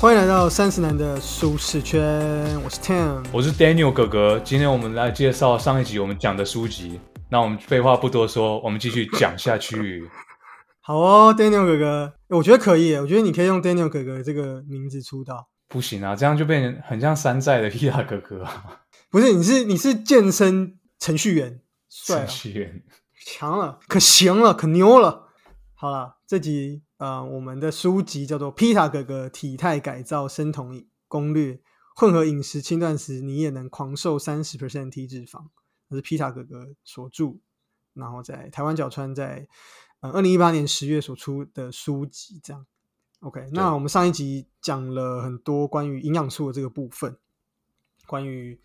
欢迎来到三十男的舒适圈，我是 Tim。我是 Daniel 哥哥，今天我们来介绍上一集我们讲的书籍。那我们废话不多说，我们继续讲下去。好哦，Daniel 哥哥，我觉得可以耶，我觉得你可以用 Daniel 哥哥这个名字出道。不行啊，这样就变成很像山寨的 Hira 哥哥啊。不是，你是你是健身程序员，帅啊程，序员，强了，可行了，可牛了。好了，这集呃，我们的书籍叫做《皮塔哥哥体态改造生酮攻略》，混合饮食轻断食，你也能狂瘦三十 percent 体脂肪。这是皮塔哥哥所著，然后在台湾角川在呃二零一八年十月所出的书籍。这样，OK，那我们上一集讲了很多关于营养素的这个部分，关于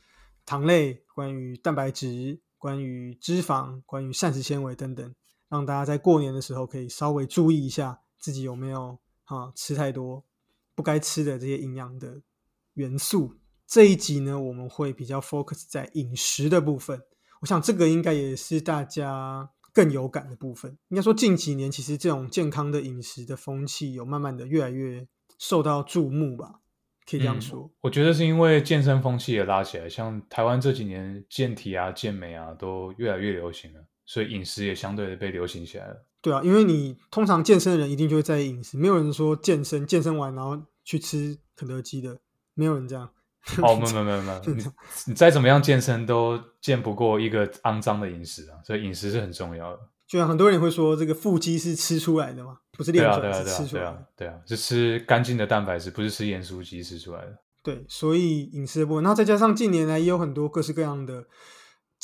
糖类、关于蛋白质、关于脂肪、关于膳食纤维等等，让大家在过年的时候可以稍微注意一下自己有没有啊吃太多不该吃的这些营养的元素。这一集呢，我们会比较 focus 在饮食的部分。我想这个应该也是大家更有感的部分。应该说近几年，其实这种健康的饮食的风气有慢慢的越来越受到注目吧，可以这样说。我觉得是因为健身风气也拉起来，像台湾这几年健体啊、健美啊都越来越流行了，所以饮食也相对的被流行起来了。对啊，因为你通常健身的人一定就会在意饮食，没有人说健身健身完然后去吃肯德基的，没有人这样。哦，没有 没有没有你你再怎么样健身都健不过一个肮脏的饮食啊，所以饮食是很重要的。就像很多人会说，这个腹肌是吃出来的嘛，不是对练出来，啊对啊对啊是吃出来的。对啊对啊，是吃干净的蛋白质，不是吃盐酥鸡吃出来的。对，所以饮食的部分，然后再加上近年来也有很多各式各样的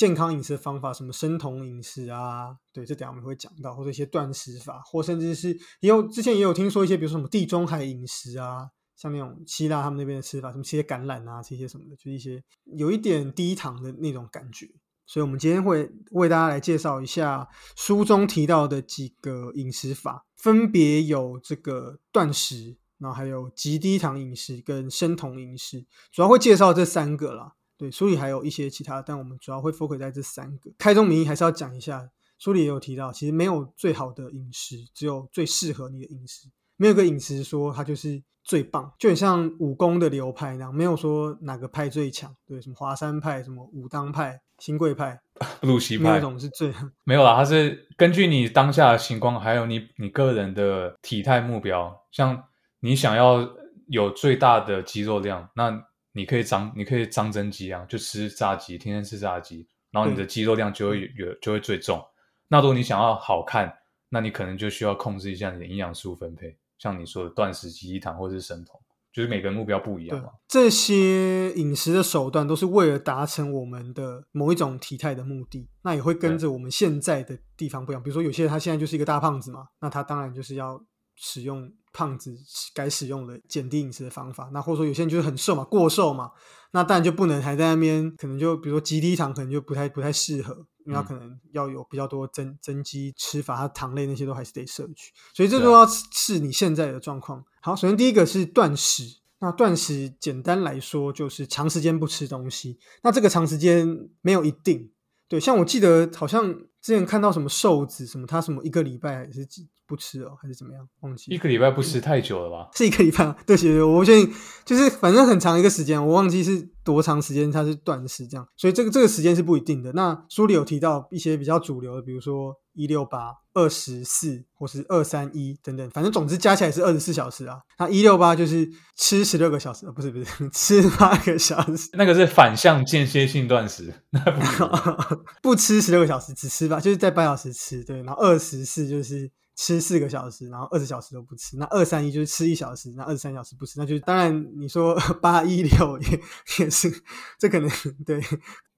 健康饮食方法，什么生酮饮食啊，对，这等下我们会讲到，或者一些断食法，或甚至是也有之前也有听说一些，比如说什么地中海饮食啊，像那种希腊他们那边的吃法，什么吃些橄榄啊，吃一些什么的，就一些有一点低糖的那种感觉。所以，我们今天会为大家来介绍一下书中提到的几个饮食法，分别有这个断食，然后还有极低糖饮食跟生酮饮食，主要会介绍这三个啦。对，书里还有一些其他，但我们主要会 focus 在这三个。开宗明义还是要讲一下，书里也有提到，其实没有最好的饮食，只有最适合你的饮食。没有个饮食说它就是最棒，就很像武功的流派那样，没有说哪个派最强。对，什么华山派、什么武当派、新贵派，布鲁西没有一种是最 没有啦，它是根据你当下的情况，还有你你个人的体态目标，像你想要有最大的肌肉量，那你可以长你可以张增肌啊，就吃炸鸡，天天吃炸鸡，然后你的肌肉量就会有就会最重。那如果你想要好看，那你可能就需要控制一下你的营养素分配，像你说的断食、极低糖或者是生酮，就是每个人目标不一样嘛。，这些饮食的手段都是为了达成我们的某一种体态的目的，那也会跟着我们现在的地方不一样。比如说，有些人他现在就是一个大胖子嘛，那他当然就是要使用胖子该使用的减低饮食的方法。那或者说有些人就是很瘦嘛，过瘦嘛，那当然就不能还在那边，可能就比如说极低糖，可能就不太不太适合，因为他可能要有比较多增增肌吃法，它糖类那些都还是得摄取，所以这都要是你现在的状况。好，首先第一个是断食。那断食简单来说就是长时间不吃东西。那这个长时间没有一定，对，像我记得好像之前看到什么瘦子什么，他什么一个礼拜还是几不吃哦，还是怎么样，忘记一个礼拜不吃太久了吧？是一个礼拜吗？对，对对，我不确定，就是反正很长一个时间，我忘记是多长时间它是断食这样，所以这个这个时间是不一定的。那书里有提到一些比较主流的，比如说一六八、二十四或是二三一等等，反正总之加起来是二十四小时啊。那一六八就是吃十六个小时，呃不是不是 吃八个小时，那个是反向间歇性断食，那不 不吃十六个小时，只吃吧，就是在八小时吃，对，然后二十四就是吃四个小时，然后二十小时都不吃，那二三一就是吃一小时，那二十三小时不吃，那就是当然你说 八一六也也是，这可能对，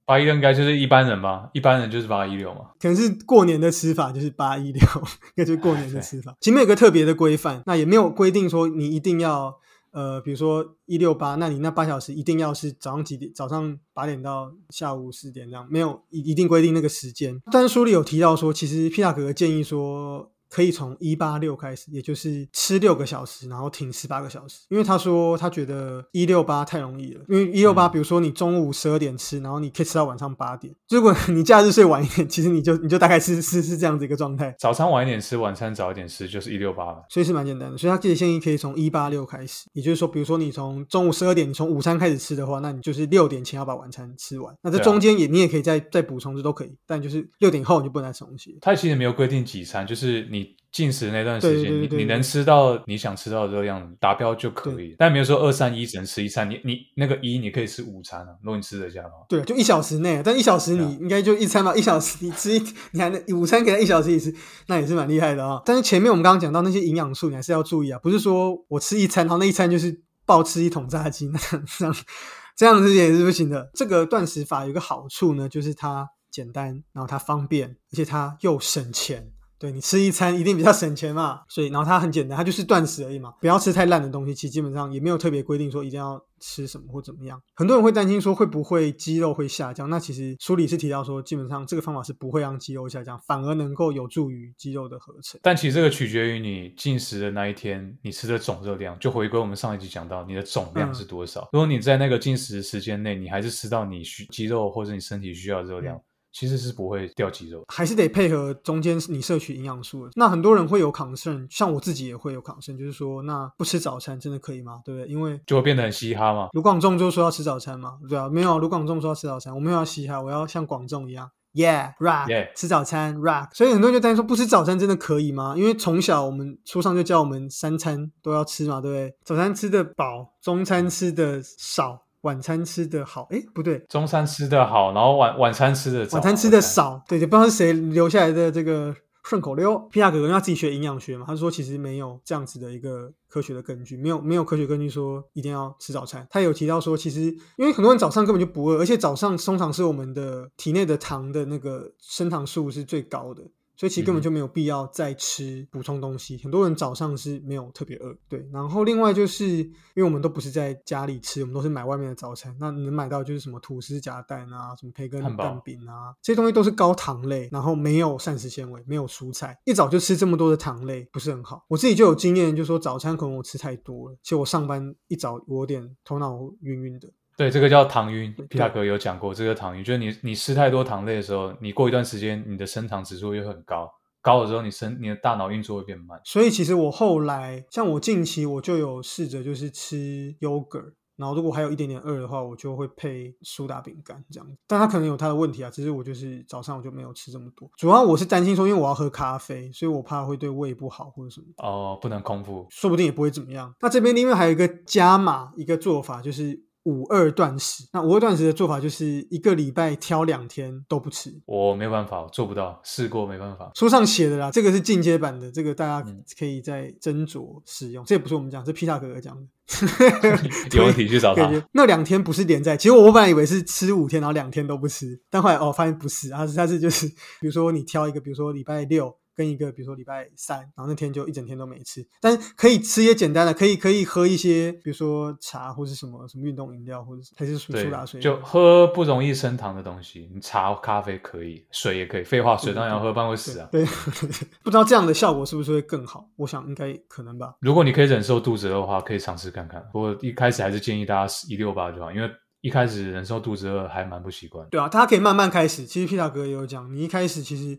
八一六应该就是一般人吧，一般人就是八一六嘛。可能是过年的吃法就是八一六，应该就是过年的 吃法，前面有个特别的规范，那也没有规定说你一定要。呃，比如说一六八，那你那八小时一定要是早上几点？早上八点到下午四点这样，没有一一定规定那个时间。但是书里有提到说，其实皮塔哥哥建议说，可以从一八六开始，也就是吃六个小时，然后停十八个小时。因为他说他觉得一六八太容易了，因为一六八，比如说你中午十二点吃，然后你可以吃到晚上八点。如果你假日睡晚一点，其实你就你就大概是是是这样子一个状态。早餐晚一点吃，晚餐早一点吃，就是一六八了。所以是蛮简单的。所以他自己建议可以从一八六开始，也就是说，比如说你从中午十二点，你从午餐开始吃的话，那你就是六点前要把晚餐吃完。那这中间也你也可以再再补充，这都可以。但就是六点后你就不能再吃东西。他其实没有规定几餐，就是你。进食那段时间，你你能吃到你想吃到的热量达标就可以，但没有说二三一只能吃一餐，你你那个一你可以吃午餐啊，如果你吃得下的话。对，就一小时内，但一小时你应该就一餐吧，一小时你吃一，你还能午餐给他一小时一吃，那也是蛮厉害的啊。但是前面我们刚刚讲到那些营养素，你还是要注意啊，不是说我吃一餐，然后那一餐就是暴吃一桶炸鸡，那这样 这样子也是不行的。这个断食法有个好处呢，就是它简单，然后它方便，而且它又省钱。对你吃一餐一定比较省钱嘛，所以然后它很简单，它就是断食而已嘛，不要吃太烂的东西。其实基本上也没有特别规定说一定要吃什么或怎么样。很多人会担心说会不会肌肉会下降，那其实书里是提到说，基本上这个方法是不会让肌肉下降，反而能够有助于肌肉的合成。但其实这个取决于你进食的那一天你吃的总热量。就回归我们上一集讲到，你的总量是多少？如果你在那个进食时间内，你还是吃到你需肌肉或者你身体需要的热量。其实是不会掉肌肉，还是得配合中间你摄取营养素的。那很多人会有抗生，像我自己也会有抗生，就是说，那不吃早餐真的可以吗？对不对？因为就会变得很嘻哈嘛。卢广仲就说要吃早餐嘛，对啊，没有卢广仲说要吃早餐，我没有要嘻哈，我要像广仲一样，Yeah，Rock，吃早餐，Rock。所以很多人就担心说，不吃早餐真的可以吗？因为从小我们书上就教我们三餐都要吃嘛，对不对？早餐吃的饱，中餐吃的少。晚餐吃的好，哎，不对，中餐吃的好，然后晚晚餐吃的晚餐吃的少，对，就不知道是谁留下来的这个顺口溜。皮亚哥哥他自己学营养学嘛，他说其实没有这样子的一个科学的根据，没有没有科学根据说一定要吃早餐。他有提到说，其实因为很多人早上根本就不饿，而且早上通常是我们的体内的糖的那个升糖数是最高的。所以其实根本就没有必要再吃补充东西。很多人早上是没有特别饿，对。然后另外就是因为我们都不是在家里吃，我们都是买外面的早餐。那能买到就是什么吐司夹蛋啊，什么培根蛋饼啊，这些东西都是高糖类，然后没有膳食纤维，没有蔬菜。一早就吃这么多的糖类，不是很好。我自己就有经验，就说早餐可能我吃太多了，其实我上班一早我有点头脑晕晕的。对，这个叫糖晕。皮塔哥有讲过，这个糖晕就是你你吃太多糖类的时候，你过一段时间你的升糖指数又很高，高了之后你身你的大脑运作会变慢。所以其实我后来像我近期我就有试着就是吃 yogurt，然后如果还有一点点饿的话，我就会配苏打饼干这样。但它可能有它的问题啊，只是我就是早上我就没有吃这么多。主要我是担心说，因为我要喝咖啡，所以我怕会对胃不好或者什么。哦，不能空腹，说不定也不会怎么样。那这边另外还有一个加码一个做法就是。五二断食，那五二断食的做法就是一个礼拜挑两天都不吃。我没有办法，做不到，试过没办法。书上写的啦，这个是进阶版的，这个大家可以再斟酌使用。这也不是我们讲，是皮塔哥哥讲的。有问题去找他。那两天不是连在，其实我本来以为是吃五天，然后两天都不吃，但后来哦发现不是，他是他是就是，比如说你挑一个，比如说礼拜六。跟一个，比如说礼拜三，然后那天就一整天都没吃，但是可以吃一些简单的，可以可以喝一些，比如说茶或是什么什么运动饮料，或者还是苏打水，就喝不容易升糖的东西。你茶、咖啡可以，水也可以。废话，水当然要喝，不然会死啊。对，不知道这样的效果是不是会更好？我想应该可能吧。如果你可以忍受肚子饿的话，可以尝试看看。不过一开始还是建议大家一六八就好，因为一开始忍受肚子饿还蛮不习惯。对啊，大家可以慢慢开始。其实皮塔哥也有讲，你一开始其实。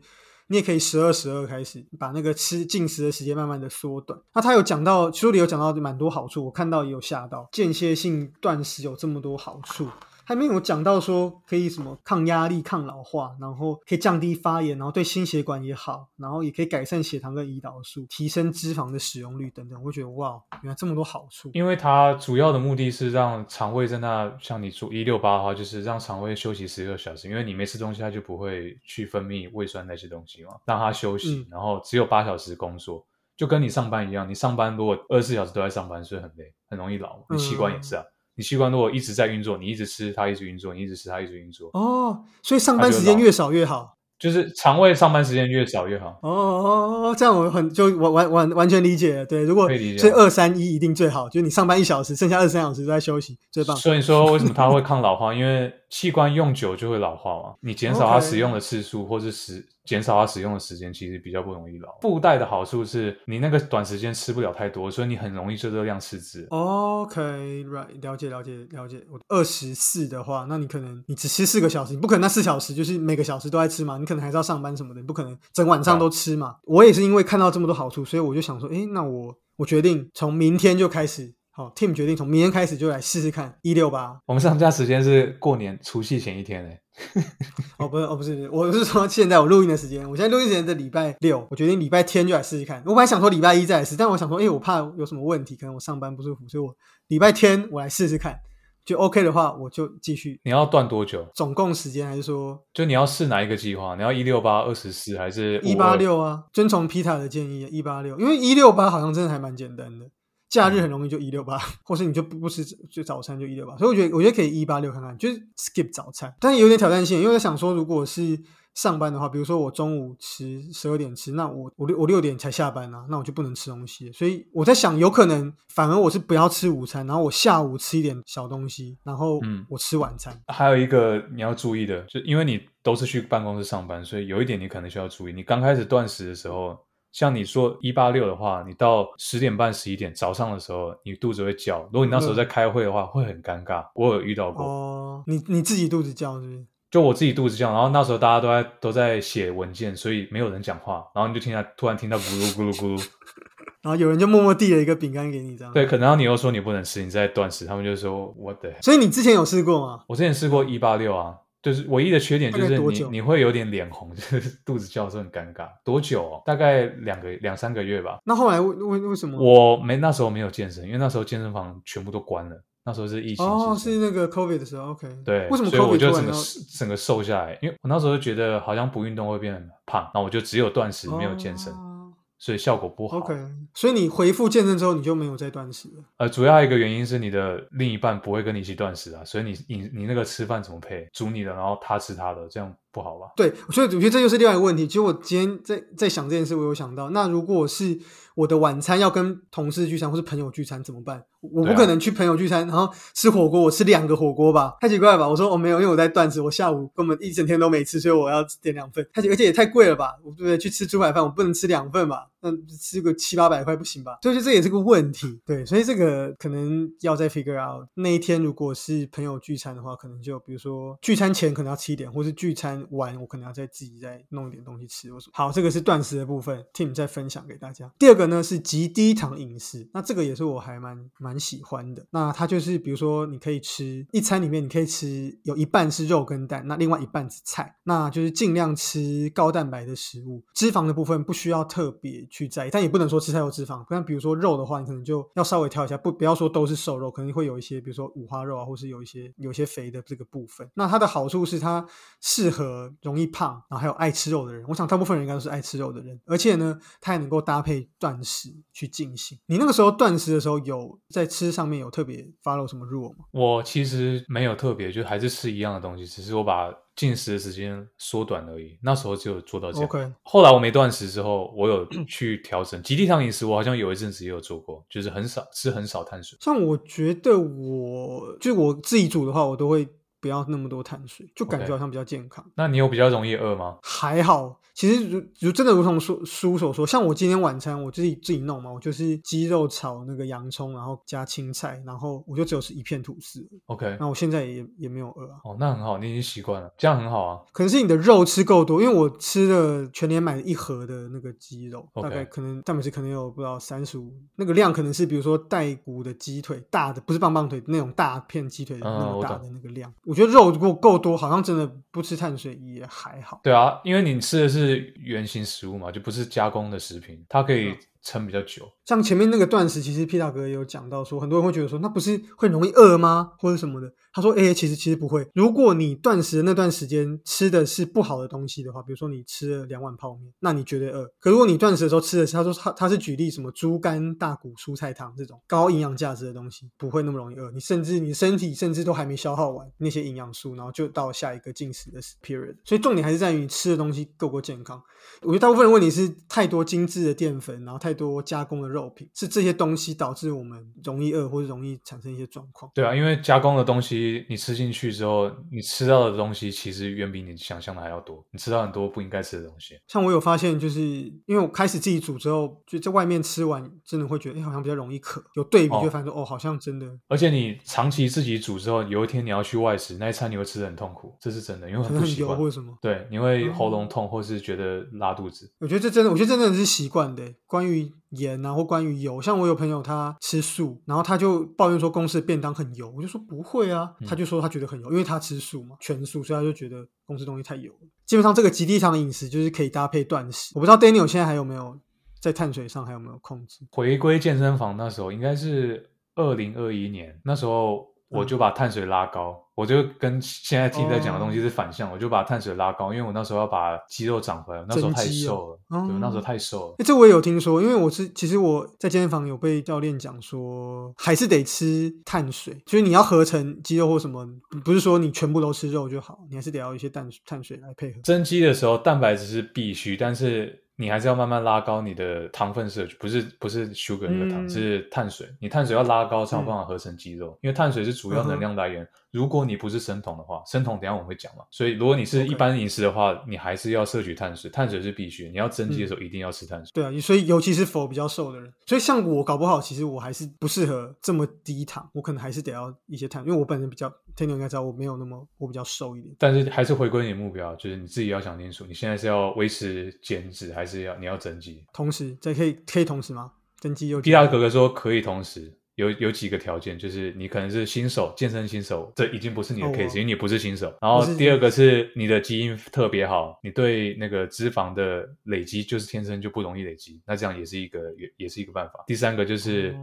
你也可以十二十二开始，把那个吃进食的时间慢慢的缩短。那他有讲到书里有讲到蛮多好处，我看到也有吓到，间歇性断食有这么多好处。还没有讲到说可以什么抗压力、抗老化，然后可以降低发炎，然后对心血管也好，然后也可以改善血糖跟胰岛素，提升脂肪的使用率等等。我觉得哇，原来这么多好处。因为它主要的目的是让肠胃在那，像你说一六八的话，就是让肠胃休息十二小时，因为你没吃东西，它就不会去分泌胃酸那些东西嘛，让它休息，然后只有八小时工作，就跟你上班一样，你上班如果二十四小时都在上班，所以很累，很容易老，你器官也是啊。你器官如果一直在运作，你一直吃它一直运作，你一直吃它一直运作。哦，所以上班时间越少越好，就是肠胃上班时间越少越好。哦哦哦，这样我很就完完完完全理解了。对，如果所以二三一一定最好，就是你上班一小时，剩下二三小时都在休息，最棒。所以说为什么它会抗老化？因为器官用久就会老化嘛。你减少它使用的次数，或是使减少它使用的时间，其实比较不容易老。布袋的好处是你那个短时间吃不了太多，所以你很容易就热量赤字。OK，right，了解了解了解。我二十四的话，那你可能你只吃四个小时，你不可能那四小时就是每个小时都在吃嘛，你可能还是要上班什么的，你不可能整晚上都吃嘛。我也是因为看到这么多好处，所以我就想说，诶，那我我决定从明天就开始，好，Tim 决定从明天开始就来试试看一六八。我们上架时间是过年除夕前一天诶。哦，不是，哦，不是，我是说现在我录音的时间，我现在录音时间是礼拜六，我决定礼拜天就来试试看。我本来想说礼拜一再来试，但我想说，诶，我怕有什么问题，可能我上班不舒服，所以我礼拜天我来试试看，就 OK 的话，我就继续。你要断多久？总共时间还是说就你要试哪一个计划？你要一六八、二十四还是一八？六啊？遵从皮塔的建议，一八六，因为一六八好像真的还蛮简单的，假日很容易就一六八，或是你就不不吃就早餐就一六八，所以我觉得我觉得可以一八六看看，就是 skip 早餐，但是有点挑战性，因为我在想说，如果是上班的话，比如说我中午吃十二点吃，那我我六我六点才下班啊，那我就不能吃东西，所以我在想，有可能反而我是不要吃午餐，然后我下午吃一点小东西，然后嗯。我吃晚餐。还有一个你要注意的，就因为你都是去办公室上班，所以有一点你可能需要注意。你刚开始断食的时候，像你说一八六的话，你到十点半、十一点早上的时候，你肚子会叫。如果你那时候在开会的话，会很尴尬。我有遇到过，哦，你你自己肚子叫是不是？就我自己肚子叫，然后那时候大家都在都在写文件，所以没有人讲话，然后你就听到突然听到咕噜咕噜咕噜。然后有人就默默递了一个饼干给你，这样。对，可能然后你又说你不能吃，你在断食，他们就说我的。所以你之前有试过吗？我之前试过一八六啊，就是唯一的缺点就是你你会有点脸红，就是肚子叫的时候很尴尬。多久、哦？大概两个两三个月吧。那后来为为为什么？我没那时候没有健身，因为那时候健身房全部都关了，那时候是疫情哦，是那个 COVID 的时候，OK。对，为什么所以我就整个？整个瘦下来，因为我那时候就觉得好像不运动会变很胖，那我就只有断食没有健身，哦所以效果不好。OK，所以你回复健身之后，你就没有再断食了。呃，主要一个原因是你的另一半不会跟你一起断食啊，所以你你你那个吃饭怎么配？煮你的，然后他吃他的，这样不好吧？对，所以我觉得这就是另外一个问题。其实我今天在在想这件事，我有想到，那如果是我的晚餐要跟同事聚餐或是朋友聚餐怎么办？我不可能去朋友聚餐，然后吃火锅，我吃两个火锅吧，太奇怪了吧？我说哦没有，因为我在断食，我下午根本一整天都没吃，所以我要点两份，太而且也太贵了吧？我对不对？去吃猪排饭，我不能吃两份吧？那吃个七八百块不行吧？所以这也是个问题。对，所以这个可能要再 figure out。那一天如果是朋友聚餐的话，可能就比如说聚餐前可能要吃一点，或是聚餐完我可能要再自己再弄一点东西吃。或什么好，这个是断食的部分，Tim 再分享给大家。第二个呢是极低糖饮食，那这个也是我还蛮蛮喜欢的。那它就是比如说你可以吃一餐里面你可以吃有一半是肉跟蛋，那另外一半是菜，那就是尽量吃高蛋白的食物，脂肪的部分不需要特别去在意，但也不能说吃太多脂肪。但比如说肉的话，你可能就要稍微挑一下，不不要说都是瘦肉，可能会有一些比如说五花肉啊，或是有一些有一些肥的这个部分。那它的好处是它适合容易胖，然后还有爱吃肉的人。我想大部分人应该都是爱吃肉的人，而且呢，它也能够搭配断食去进行。你那个时候断食的时候，有在吃上面有特别 follow 什么 rule 吗？我其实没有特别，就还是吃一样的东西，只是我把进食的时间缩短而已。那时候只有做到这样。后来我没断食之后，我有去调整极地糖饮食，我好像有一阵子也有做过，就是很少吃很少碳水。像我觉得我就我自己煮的话，我都会不要那么多碳水，就感觉好像比较健康。那你有比较容易饿吗？还好，其实如如真的如同书书所说，像我今天晚餐我自己自己弄嘛，我就是鸡肉炒那个洋葱，然后加青菜，然后我就只有吃一片吐司。OK，那我现在也也没有饿啊，哦，那很好，你已经习惯了，这样很好啊。可能是你的肉吃够多，因为我吃了全年买了一盒的那个鸡肉大概可能蛋白质可能有不知道三十五，那个量可能是比如说带骨的鸡腿大的，不是棒棒腿那种大片鸡腿那么大的那个量。我觉得肉如果够多，好像真的不吃碳水也还好。对啊，因为你吃的是原型食物嘛，就不是加工的食品，它可以嗯撑比较久。像前面那个断食，其实皮大哥也有讲到说，很多人会觉得说，那不是会容易饿吗，或者什么的？他说，哎、其实其实不会。如果你断食的那段时间吃的是不好的东西的话，比如说你吃了两碗泡面，那你绝对饿。可如果你断食的时候吃的是，他说他他是举例什么猪肝、大骨、蔬菜汤这种高营养价值的东西，不会那么容易饿。你甚至你身体甚至都还没消耗完那些营养素，然后就到下一个进食的 period。所以重点还是在于你吃的东西够不够健康。我觉得大部分的问题是太多精致的淀粉，然后太多加工的肉品，是这些东西导致我们容易饿或者容易产生一些状况。对啊，因为加工的东西你吃进去之后，你吃到的东西其实远比你想象的还要多，你吃到很多不应该吃的东西。像我有发现，就是因为我开始自己煮之后，就在外面吃完，真的会觉得，哎，好像比较容易渴。有对比，就发现说，哦，好像真的。而且你长期自己煮之后，有一天你要去外食，那一餐你会吃的很痛苦，这是真的，因为很不习惯。或什么？对，你会喉咙痛，或是觉得拉肚子。我觉得这真的，我觉得真的是习惯的。关于盐啊，或关于油，像我有朋友他吃素，然后他就抱怨说公司的便当很油，我就说不会啊，他就说他觉得很油，因为他吃素嘛，全素，所以他就觉得公司东西太油了。基本上这个极低糖饮食就是可以搭配断食。我不知道 Daniel 现在还有没有在碳水上还有没有控制？回归健身房那时候应该是二零二一年，那时候我就把碳水拉高。我就跟现在听在讲的东西是反向，我就把碳水拉高，因为我那时候要把肌肉长回来，那时候太瘦了，对，那时候太瘦了。哎，这我也有听说，因为我是其实我在健身房有被教练讲说，还是得吃碳水，就是你要合成肌肉或什么，不是说你全部都吃肉就好，你还是得要一些碳碳水来配合。增肌的时候，蛋白质是必须，但是。你还是要慢慢拉高你的糖分摄取，不是不是 sugar 那个糖，是碳水。你碳水要拉高才有办法合成肌肉，因为碳水是主要能量来源。如果你不是生酮的话，生酮等下我们会讲嘛。所以如果你是一般饮食的话，你还是要摄取碳水，碳水是必须。你要增肌的时候一定要吃碳水。对啊，所以尤其是否比较瘦的人，所以像我搞不好，其实我还是不适合这么低糖，我可能还是得要一些碳，因为我本身比较，天牛应该知道我没有那么我比较瘦一点。但是还是回归你的目标，就是你自己要想清楚，你现在是要维持减脂还是要你要增肌？同时，这可以可以同时吗？增肌又？皮亚哥哥说可以同时。有有几个条件，就是你可能是新手，健身新手，这已经不是你的 case，因为你不是新手。然后第二个是你的基因特别好，你对那个脂肪的累积就是天生就不容易累积，那这样也是一个也也是一个办法。第三个就是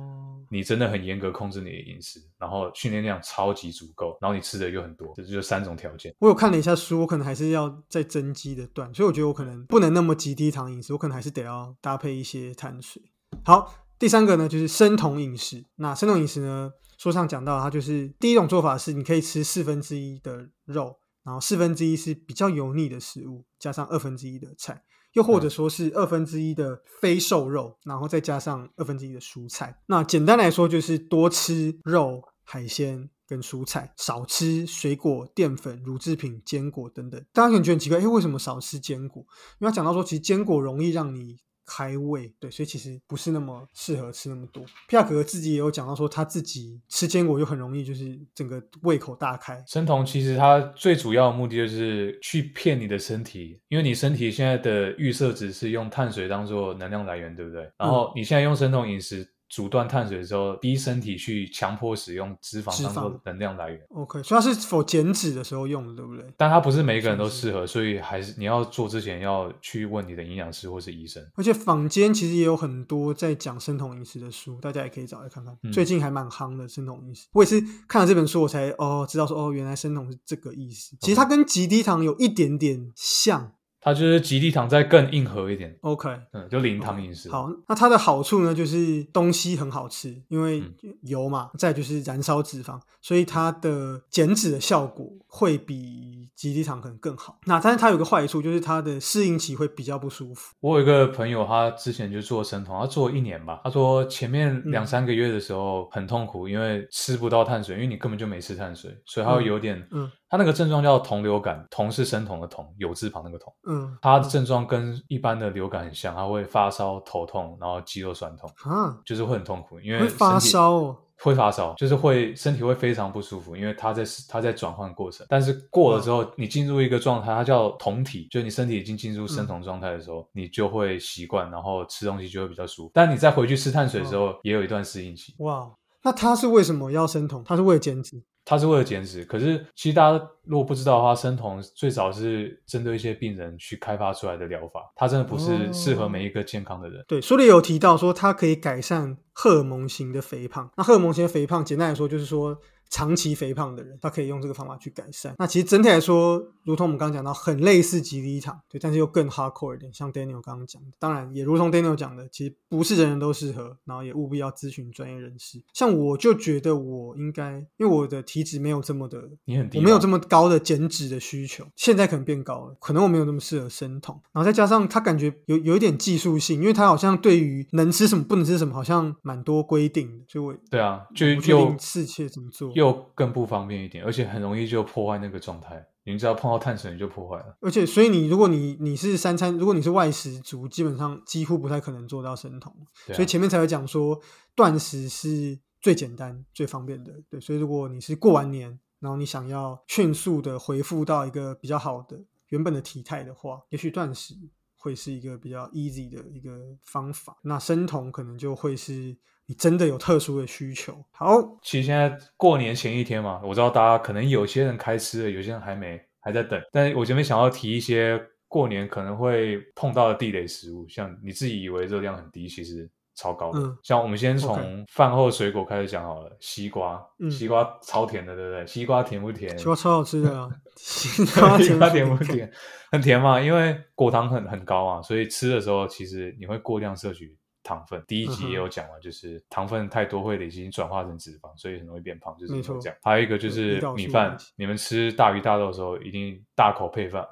你真的很严格控制你的饮食，然后训练量超级足够，然后你吃的又很多，这就三种条件。我有看了一下书，我可能还是要再增肌的段，所以我觉得我可能不能那么极低糖饮食，我可能还是得要搭配一些碳水。好。第三个呢，就是生酮饮食。那生酮饮食呢，书上讲到，它就是第一种做法是，你可以吃四分之一的肉，然后四分之一是比较油腻的食物，加上二分之一的菜，又或者说是二分之一的非瘦肉，然后再加上二分之一的蔬菜。那简单来说，就是多吃肉、海鲜跟蔬菜，少吃水果、淀粉、乳制品、坚果等等。大家可能觉得很奇怪，哎，为什么少吃坚果？因为讲到说，其实坚果容易让你。开胃，对，所以其实不是那么适合吃那么多。皮亚格自己也有讲到说，他自己吃坚果就很容易，就是整个胃口大开。生酮其实它最主要的目的就是去骗你的身体，因为你身体现在的预设值是用碳水当做能量来源，对不对？然后你现在用生酮饮食。阻断碳水的时候，逼身体去强迫使用脂肪当做能量来源。OK，所以它是否减脂的时候用的，对不对？但它不是每一个人都适合，所以还是你要做之前要去问你的营养师或是医生。而且坊间其实也有很多在讲生酮饮食的书，大家也可以找来看看。最近还蛮夯的生酮饮食，我也是看了这本书，我才哦知道说哦原来生酮是这个意思。其实它跟极低糖有一点点像。它就是极地糖再更硬核一点，OK，嗯，就零糖饮食。好，那它的好处呢，就是东西很好吃，因为油嘛，再就是燃烧脂肪，所以它的减脂的效果会比极地糖可能更好。那但是它有个坏处，就是它的适应期会比较不舒服。我有一个朋友，他之前就做生酮，他做了一年吧。他说前面两三个月的时候很痛苦，因为吃不到碳水，因为你根本就没吃碳水，所以他会有点嗯。他那个症状叫酮流感，酮是生酮的酮，有字旁那个酮。嗯，他的症状跟一般的流感很像，他会发烧、头痛，然后肌肉酸痛，啊，就是会很痛苦，因为发烧，会发烧，就是会身体会非常不舒服，因为它在它在转换过程，但是过了之后，你进入一个状态，它叫酮体，就是你身体已经进入生酮状态的时候，你就会习惯，然后吃东西就会比较舒服。但你再回去吃碳水的时候，也有一段适应期。哇，那他是为什么要生酮？他是为了减脂。他是为了减脂，可是其实大家如果不知道的话，生酮最早是针对一些病人去开发出来的疗法，它真的不是适合每一个健康的人。对，书里有提到说它可以改善荷尔蒙型的肥胖。那荷尔蒙型的肥胖，简单来说就是说。长期肥胖的人，他可以用这个方法去改善。那其实整体来说，如同我们刚刚讲到，很类似极低糖，对，但是又更 hardcore 一点。像 Daniel 刚刚讲的，当然也如同 Daniel 讲的，其实不是人人都适合，然后也务必要咨询专业人士。像我就觉得我应该，因为我的体体脂没有这么的，你很低，我没有这么高的减脂的需求，现在可能变高了，可能我没有那么适合生酮，然后再加上他感觉有有一点技术性，因为他好像对于能吃什么不能吃什么好像蛮多规定的，所以我对啊，就我不确又定适切怎么做。又更不方便一点，而且很容易就破坏那个状态。你只要碰到碳水，你就破坏了。而且，所以你如果你你是三餐，如果你是外食族，基本上几乎不太可能做到生酮。啊所以前面才会讲说，断食是最简单、最方便的。对，所以如果你是过完年，然后你想要迅速的恢复到一个比较好的原本的体态的话，也许断食会是一个比较 easy 的一个方法。那生酮可能就会是你真的有特殊的需求。好，其实现在过年前一天嘛，我知道大家可能有些人开吃了，有些人还没，还在等。但是我这边想要提一些过年可能会碰到的地雷食物，像你自己以为热量很低，其实超高的。嗯像我们先从饭后水果开始讲好了，西瓜，嗯西瓜超甜的，对不对？西瓜甜不甜？西瓜超好吃的啊，西瓜甜不不甜？很甜嘛，因为果糖很很高啊，所以吃的时候其实你会过量摄取糖分。第一集也有讲嘛，就是糖分太多会累积转化成脂肪，所以很容易变胖，就是这样。还有一个就是米饭你们吃大鱼大肉的时候一定大口配饭，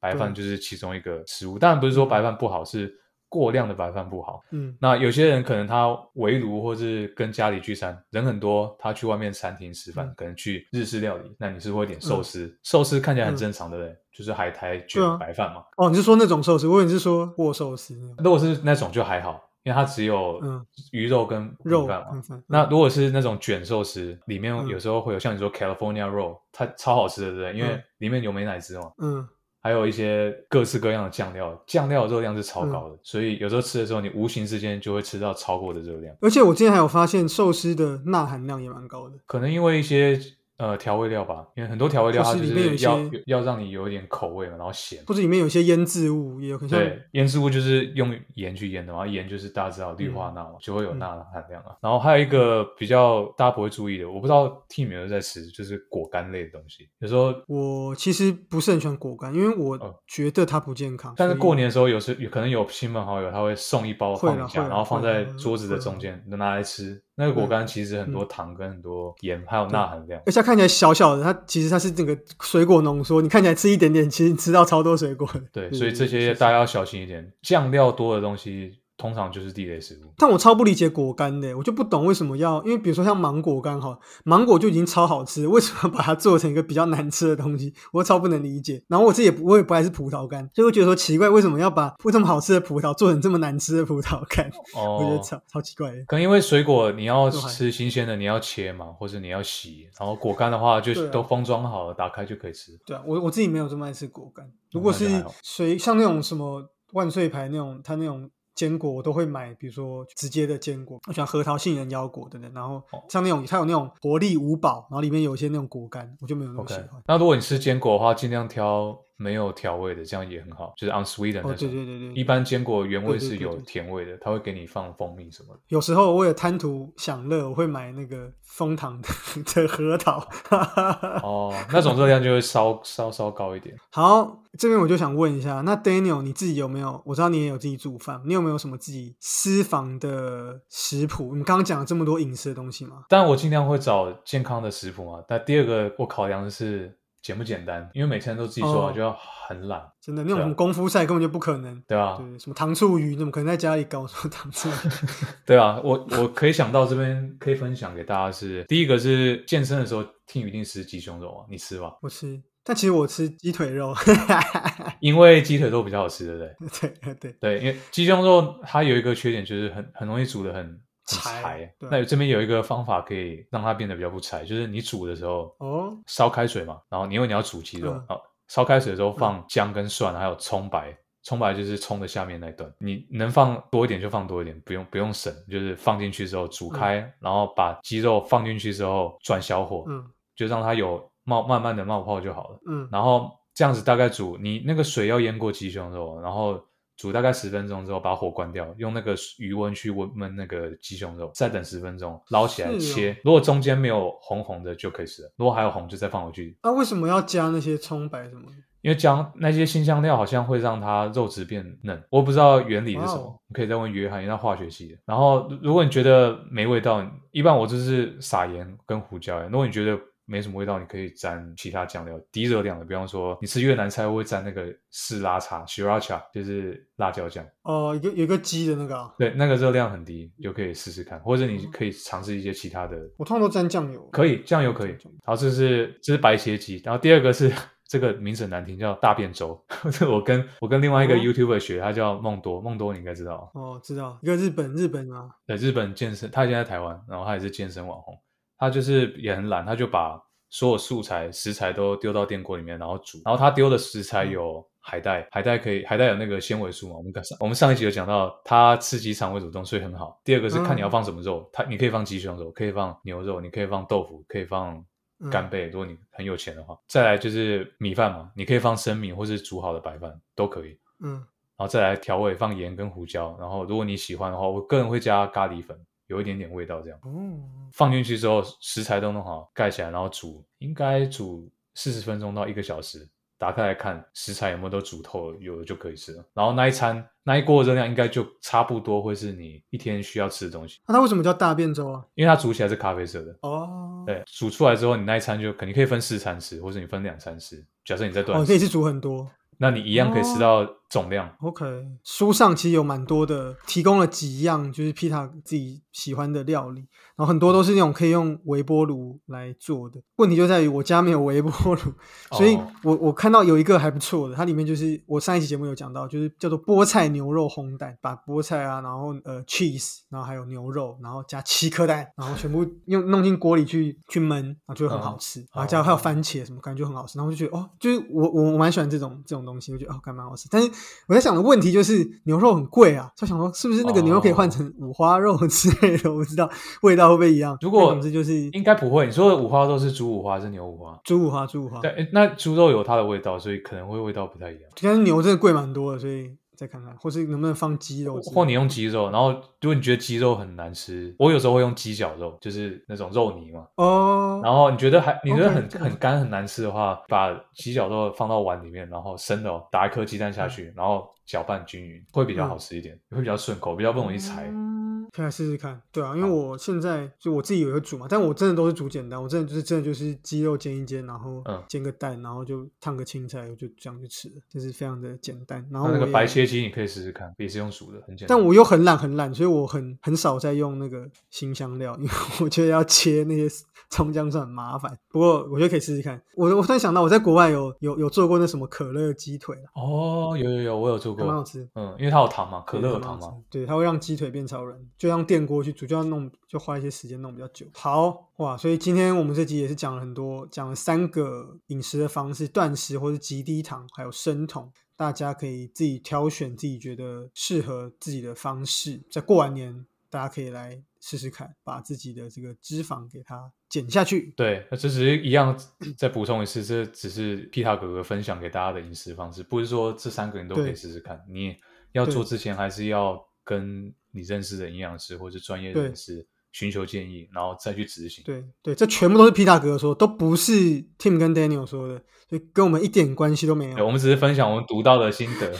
白饭就是其中一个食物。当然不是说白饭不好，是过量的白饭不好。嗯那有些人可能他围炉或是跟家里聚餐，人很多，他去外面餐厅吃饭，嗯可能去日式料理，那你是会点寿司，寿司看起来很嗯正常，对不对？就是海苔卷白饭嘛。哦，你是说那种寿司？我以为你是说握寿司如果是那种就还好，因为它只有嗯鱼肉跟米肉饭嘛。那如果是那种卷寿司，里面嗯有时候会有像你说 California roll，它超好吃的，对不对？因为嗯里面有美乃滋嘛，嗯还有一些各式各样的酱料，酱料的热量是超高的，嗯所以有时候吃的时候，你无形之间就会吃到超过的热量。而且我今天还有发现寿司的钠含量也蛮高的。可能因为一些呃调味料吧，因为很多调味料它就是里面有一要些要让你有一点口味嘛，然后咸。或者里面有一些腌制物，也有很像对，腌制物就是用盐去腌的嘛，盐就是大家知道氯化钠嘛，就会有嗯钠的含量啊。然后还有一个比较大家不会注意的，我不知道 Team 有没有在吃，就是果干类的东西。有时候，我其实不是很喜欢果干，因为我哦觉得它不健康。所以但是过年的时候有时有可能有亲朋好友他会送一包会啦放你家，会啦然后放会啦在桌子的中间，你就拿来吃。那个果干其实很多嗯糖跟很多盐，还有钠含量。而且它看起来小小的，它其实它是整个水果浓缩，你看起来吃一点点，其实你吃到超多水果。对，所以这些大家要小心一点。酱料多的东西通常就是地雷食物。但我超不理解果干的，我就不懂为什么要，因为比如说像芒果干哈，芒果就已经超好吃，为什么要把它做成一个比较难吃的东西？我超不能理解。然后我自己也不我也不爱吃葡萄干，所以我觉得说奇怪，为什么要把不这么好吃的葡萄做成这么难吃的葡萄干？我觉得哦，超超奇怪的。可能因为水果你要吃新鲜的，你要切嘛，或者你要洗，然后果干的话就都封装好了，打开就可以吃。对啊，我我自己没有这么爱吃果干。如果是水像那种什么万岁牌那种，它那种坚果我都会买，比如说直接的坚果，我喜欢核桃、杏仁、腰果等等。然后哦像那种它有那种活力五宝，然后里面有一些那种果干，我就没有那么喜欢。那如果你吃坚果的话，尽量挑没有调味的，这样也很好，就是 unsweet 的那哦，种。对对对对，一般坚果原味是有甜味的，它会给你放蜂蜜什么的。有时候为了贪图享乐，我会买那个枫糖的 的核桃。哦，那种热量就会稍稍稍高一点。好，这边我就想问一下，那 Daniel 你自己有没有？我知道你也有自己煮饭，你有没有什么自己私房的食谱？你刚刚讲了这么多饮食的东西吗？但，我尽量会找健康的食谱嘛。但第二个，我考量的是简不简单，因为每天都自己做，哦就要很懒，真的，那种功夫菜根本就不可能。对啊、对，什么糖醋鱼，怎么可能在家里搞什么糖醋鱼？对啊，我我可以想到这边可以分享给大家是，第一个是健身的时候，听一定吃鸡胸肉啊，你吃吧，我吃，但其实我吃鸡腿肉。因为鸡腿肉比较好吃，对不对？对对，对，因为鸡胸肉它有一个缺点就是很很容易煮的很很柴那这边有一个方法可以让它变得比较不柴，就是你煮的时候哦，烧开水嘛，然后你因为你要煮鸡肉嗯啊，烧开水的时候放姜跟蒜，还有葱白。葱白就是葱的下面那一段，你能放多一点就放多一点，不用不用省，就是放进去之后煮开，然后把鸡肉放进去之后转小火，嗯就让它有冒慢慢的冒泡就好了。嗯然后这样子大概煮，你那个水要淹过鸡胸肉，然后煮大概十分钟之后把火关掉，用那个余温去温焖那个鸡胸肉，再等十分钟，捞起来切。如果中间没有红红的就可以吃了，如果还有红就再放回去。那、为什么要加那些葱白什么？因为姜那些新香料好像会让它肉质变嫩，我不知道原理是什么，你可以再问约翰，因为他化学系的。然后如如果你觉得没味道，一般我就是撒盐跟胡椒。如果你觉得没什么味道，你可以沾其他酱料，低热量的，比方说你吃越南菜会沾那个士拉茶 （sriracha），就是辣椒酱。哦，有有一个鸡的那个、啊，对，那个热量很低，就可以试试看，或者你可以尝试一些其他的，我通常都沾酱油。可以酱油可以。好，这是这是白切鸡，然后第二个是这个名字很难听，叫大便粥。这我跟我跟另外一个哦 YouTuber 学，他叫梦多，梦多你应该知道，哦，知道一个日本日本啊，对，日本健身，他现在在台湾，然后他也是健身网红，他就是也很懒，他就把所有素材食材都丢到电锅里面，然后煮，然后他丢的食材有。海带，海带可以，海带有那个纤维素嘛？我们刚上我们上一集有讲到，它刺激肠胃蠕动，所以很好。第二个是看你要放什么肉，它你可以放鸡胸肉，可以放牛肉，你可以放豆腐，可以放嗯干贝，如果你很有钱的话。再来就是米饭嘛，你可以放生米或是煮好的白饭都可以。嗯，然后再来调味，放盐跟胡椒。然后如果你喜欢的话，我个人会加咖喱粉，有一点点味道这样。嗯，放进去之后，食材都弄好，盖起来，然后煮，应该煮四十分钟到一个小时。打开来看食材有没有都煮透了，有的就可以吃了。然后那一餐那一锅的热量应该就差不多会是你一天需要吃的东西，那它为什么叫大便粥啊？因为它煮起来是咖啡色的。哦，对，煮出来之后，你那一餐就肯定可以分四餐吃，或者你分两餐吃。假设你在断哦，食，可以是煮很多。那你一样可以吃到总量。OK，书上其实有蛮多的，提供了几样就是皮塔自己喜欢的料理，然后很多都是那种可以用微波炉来做的。问题就在于我家没有微波炉，所以哦我我看到有一个还不错的，它里面就是我上一期节目有讲到，就是叫做菠菜牛肉烘蛋，把菠菜啊，然后呃 cheese，然后还有牛肉，然后加七颗蛋，然后全部 用弄进锅里去去焖，然后就会很好吃，然后加还有番茄什么，感觉就很好吃，然后就觉得哦，就是我我我蛮喜欢这种这种东西，我觉得哦，感觉蛮好吃。但是我在想的问题就是牛肉很贵啊，就想说是不是那个牛肉可以换成五花肉之类的，我不知道味道会不会一样。如果总之就是应该不会。你说的五花肉是猪五花还是牛五花？猪五花，猪五花，对，那猪肉有它的味道，所以可能会味道不太一样。但是牛真的贵蛮多的，所以再看看，或是能不能放鸡肉或你用鸡肉，然后如果你觉得鸡肉很难吃，我有时候会用鸡脚肉，就是那种肉泥嘛。哦，然后你觉得还你觉得很这个很干很难吃的话，把鸡脚肉放到碗里面，然后生的哦，打一颗鸡蛋下去，然后搅拌均匀，会比较好吃一点，会比较顺口，比较不容易柴。嗯，可以来试试看。对啊，因为我现在就我自己也会煮嘛，但我真的都是煮简单，我真的就是真的就是鸡肉煎一煎，然后嗯煎个蛋，然后就烫个青菜，我就这样就吃了，就是非常的简单。然后那那个白切鸡你可以试试看，也是用煮的，很简单。但我又很懒很懒，所以我很很少在用那个新香料，因为我觉得要切那些葱姜蒜很麻烦。不过我觉得可以试试看。我我突然想到，我在国外有有有做过那什么可乐鸡腿啊，哦，有有有，我有做过，还蛮好吃。嗯，因为它有糖嘛，可乐有糖嘛对它会让鸡腿变超软，就让电锅去煮，就要弄，就花一些时间弄比较久。好哇，所以今天我们这集也是讲了很多，讲了三个饮食的方式：断食或是极低糖，还有生酮。大家可以自己挑选自己觉得适合自己的方式，在过完年，大家可以来试试看，把自己的这个脂肪给它减下去。对，那这只是一样，再补充一次，这只是皮塔哥哥分享给大家的饮食方式，不是说这三个人都可以对试试看。你要做之前，还是要跟你认识的营养师或是专业人士寻求建议，然后再去执行。对对，这全部都是皮塔哥说，都不是 Tim 跟 Daniel 说的，所以跟我们一点关系都没有对，。我们只是分享我们读到的心得。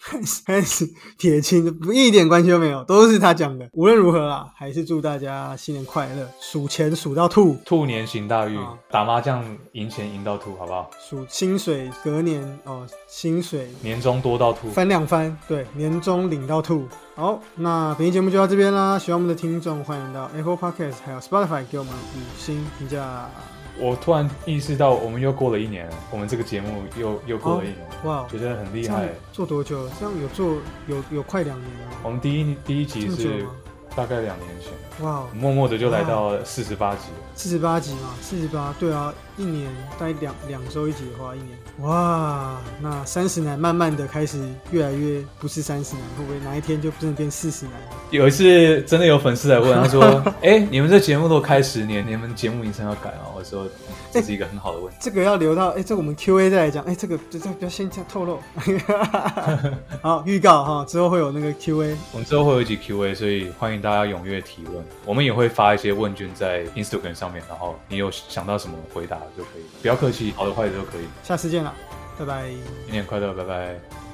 开始开始撇清，不一点关系都没有，都是他讲的。无论如何啊，还是祝大家新年快乐，数钱数到吐，兔年行大运啊，打麻将赢钱赢到吐，好不好？数薪水隔年哦，薪水年终多到吐。翻两番，对，年终领到吐。好，那本期节目就到这边啦。喜欢我们的听众，欢迎到 Apple Podcast 还有 Spotify 给我们五星评价。我突然意识到，我们又过了一年了，我们这个节目又又过了一年，哇，觉得很厉害。做多久？这样有做有有快两年了？我们第一第一集是大概两年前，哇，默默的就来到四十八集。四十八集嘛，四十八，对啊，一年大概两两周一集的话，一年，哇，那三十男慢慢的开始越来越不是三十男，会不会哪一天就真的变四十男？有一次真的有粉丝来问，他说：“ 哎、你们这节目都开十年，你们节目名称要改吗？”我说：“这是一个很好的问题。这个要留到哎，这个我们 Q A 再来讲，哎，这个这这不要先这样透露，好预告哈，之后会有那个 Q A，我们之后会有一集 Q&A，所以欢迎大家踊跃提问。我们也会发一些问卷在 Instagram 上面，然后你有想到什么回答就可以，不要客气，好的坏的都可以。下次见了，拜拜。新年快乐，拜拜。